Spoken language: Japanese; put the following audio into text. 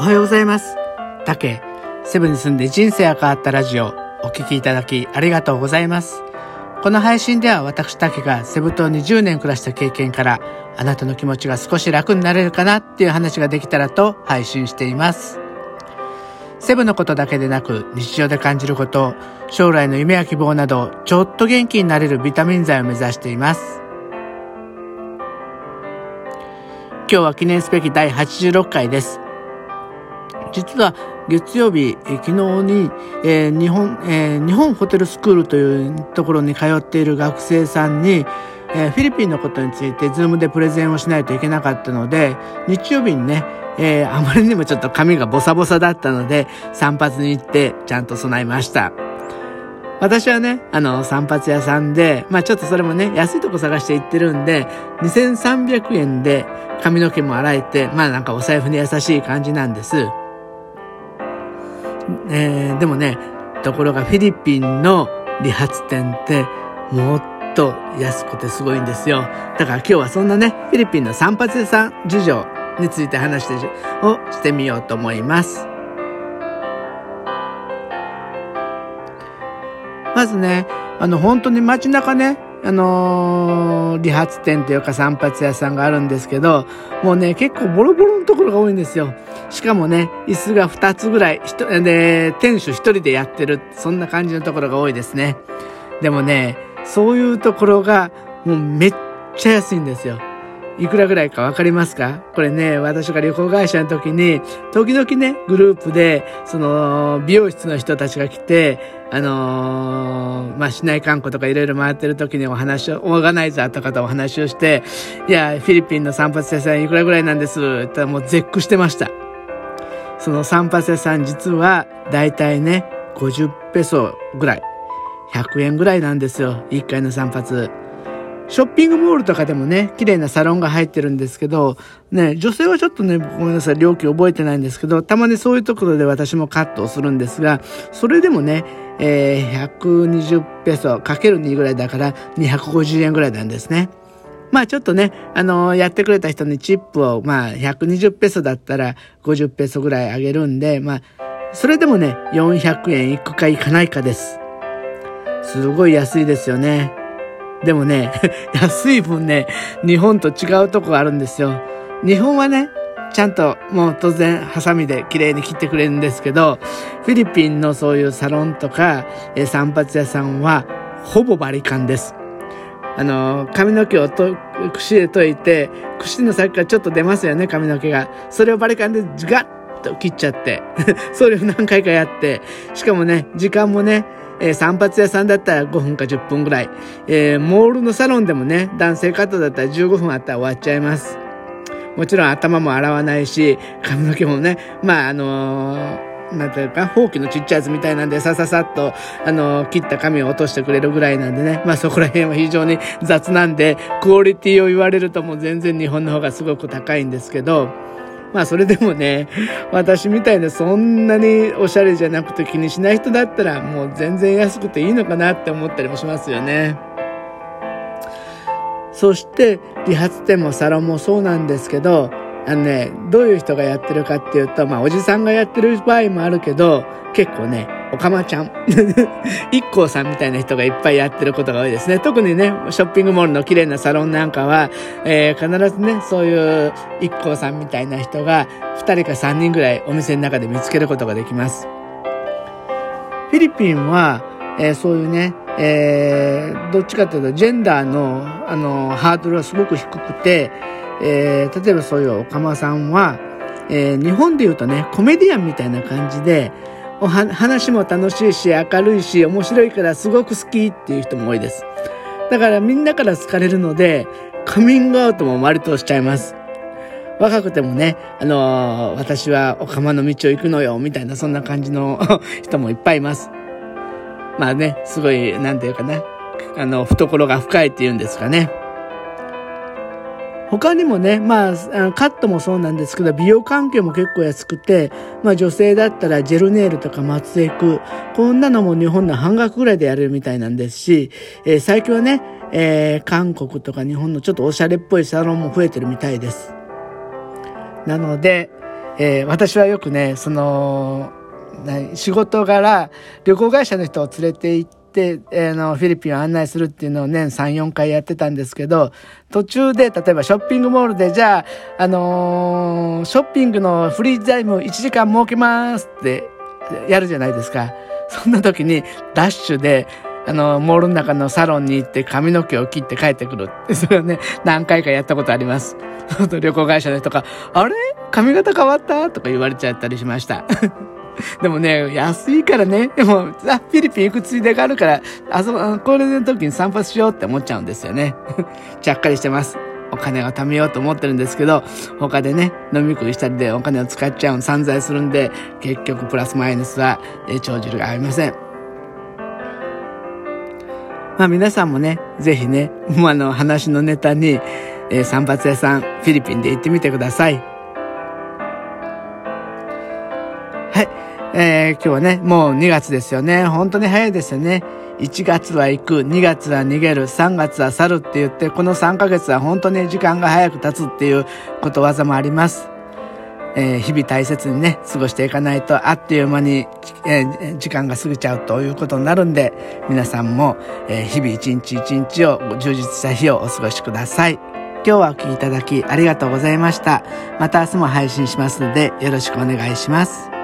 おはようございます。たけ、セブンに住んで人生が変わったラジオ、お聴きいただきありがとうございます。この配信では私だけがセブ島に10年暮らした経験から、あなたの気持ちが少し楽になれるかなっていう話ができたらと配信しています。セブのことだけでなく日常で感じること、将来の夢や希望など、ちょっと元気になれるビタミン剤を目指しています。今日は記念すべき第86回です。実は月曜日、え昨日に、えー、日本、えー、日本ホテルスクールというところに通っている学生さんに、えー、フィリピンのことについてズームでプレゼンをしないといけなかったので、日曜日にね、えー、あまりにもちょっと髪がボサボサだったので、散髪に行ってちゃんと備えました。私はね、あの、散髪屋さんで、まあちょっとそれもね、安いとこ探して行ってるんで、2300円で髪の毛も洗えて、まあなんかお財布に優しい感じなんです。えー、でもね、ところがフィリピンの理髪店ってもっと安くてすごいんですよ。だから今日はそんなね、フィリピンの散髪屋さん事情について話してをしてみようと思います。まずね、あの本当に街中ね、あのー、理髪店というか散髪屋さんがあるんですけど、もうね、結構ボロボロのところが多いんですよ。しかもね、椅子が2つぐらい、で、店主1人でやってる、そんな感じのところが多いですね。でもね、そういうところが、もうめっちゃ安いんですよ。いくらぐらいかわかりますか？これね、私が旅行会社の時に、時々ね、グループで、その、美容室の人たちが来て、あのー、まあ、市内観光とかいろいろ回ってる時にお話を、オーガナイザーとかとお話をして、いや、フィリピンの散髪屋さんいくらぐらいなんです？って言ったらもう絶句してました。その散髪屋さん実は、だいたいね、50ペソぐらい。100円ぐらいなんですよ。1回の散髪。ショッピングモールとかでもね、綺麗なサロンが入ってるんですけど、ね、女性はちょっとね、ごめんなさい、料金覚えてないんですけど、たまにそういうところで私もカットをするんですが、それでもね、えー、120ペソかける2ぐらいだから250円ぐらいなんですね。まあちょっとね、あのー、やってくれた人にチップを、まあ120ペソだったら50ペソぐらいあげるんで、まあ、それでもね、400円いくかいかないかです。すごい安いですよね。でもね、安い分ね、日本と違うとこがあるんですよ。日本はね、ちゃんともう当然ハサミで綺麗に切ってくれるんですけど、フィリピンのそういうサロンとか、え散髪屋さんはほぼバリカンです。あの、髪の毛をと、串で解いて、串の先からちょっと出ますよね、髪の毛が。それをバリカンでガッと切っちゃって、それを何回かやって、しかもね、時間もね、えー、散髪屋さんだったら5分か10分ぐらい。えー、モールのサロンでもね、男性カットだったら15分あったら終わっちゃいます。もちろん頭も洗わないし、髪の毛もね、まあ、あのーなんていうか、ほうきのちっちゃいやつみたいなんで、さささっと、あの、切った紙を落としてくれるぐらいなんでね。まあそこら辺は非常に雑なんで、クオリティを言われるともう全然日本の方がすごく高いんですけど、まあそれでもね、私みたいなそんなにおしゃれじゃなくて気にしない人だったらもう全然安くていいのかなって思ったりもしますよね。そして理髪店もサロンもそうなんですけど、あのね、どういう人がやってるかっていうと、まあおじさんがやってる場合もあるけど、結構ね、おかまちゃん。一行さんみたいな人がいっぱいやってることが多いですね。特にね、ショッピングモールの綺麗なサロンなんかは、えー、必ずね、そういう一行さんみたいな人が2人か3人ぐらいお店の中で見つけることができます。フィリピンは、えー、そういうね、えー、どっちかというとジェンダーのあのハードルはすごく低くて、えー、例えばそういうおかまさんは、えー、日本で言うとね、コメディアンみたいな感じで、お話も楽しいし、明るいし、面白いからすごく好きっていう人も多いです。だからみんなから好かれるので、カミングアウトも割としちゃいます。若くてもね、あのー、私はお釜の道を行くのよ、みたいな、そんな感じの 人もいっぱいいます。まあね、すごい、なんていうかな、あの、懐が深いっていうんですかね。他にもね、まあ、カットもそうなんですけど、美容関係も結構安くて、まあ女性だったらジェルネイルとか松江区、こんなのも日本の半額ぐらいでやれるみたいなんですし、えー、最近はね、えー、韓国とか日本のちょっとおしゃれっぽいサロンも増えてるみたいです。なので、えー、私はよくね、その、仕事柄、旅行会社の人を連れて行って、えー、の、フィリピンを案内するっていうのを年3、4回やってたんですけど、途中で、例えばショッピングモールで、じゃあ、あのー、ショッピングのフリータイム1時間設けますってやるじゃないですか。そんな時に、ダッシュで、あの、モールの中のサロンに行って髪の毛を切って帰ってくるって、それをね、何回かやったことあります。旅行会社の人が、あれ？髪型変わった？とか言われちゃったりしました。でもね、安いからね、でも、あ、フィリピン行くついでがあるから、あそこ、これの時に散髪しようって思っちゃうんですよね。ちゃっかりしてます。お金を貯めようと思ってるんですけど、他でね、飲み食いしたりでお金を使っちゃう、散財するんで、結局プラスマイナスは、え帳尻が合いません。まあ皆さんもね、ぜひね、も うあの話のネタに、えー、散髪屋さん、フィリピンで行ってみてください。はい。えー、今日はね、もう2月ですよね。本当に早いですよね。1月は行く、2月は逃げる、3月は去るって言って、この3ヶ月は本当に時間が早く経つっていうことわざもあります。えー、日々大切にね、過ごしていかないと、あっという間に、えー、時間が過ぎちゃうということになるんで、皆さんも、えー、日々一日一日を充実した日をお過ごしください。今日はお聴きいただきありがとうございました。また明日も配信しますので、よろしくお願いします。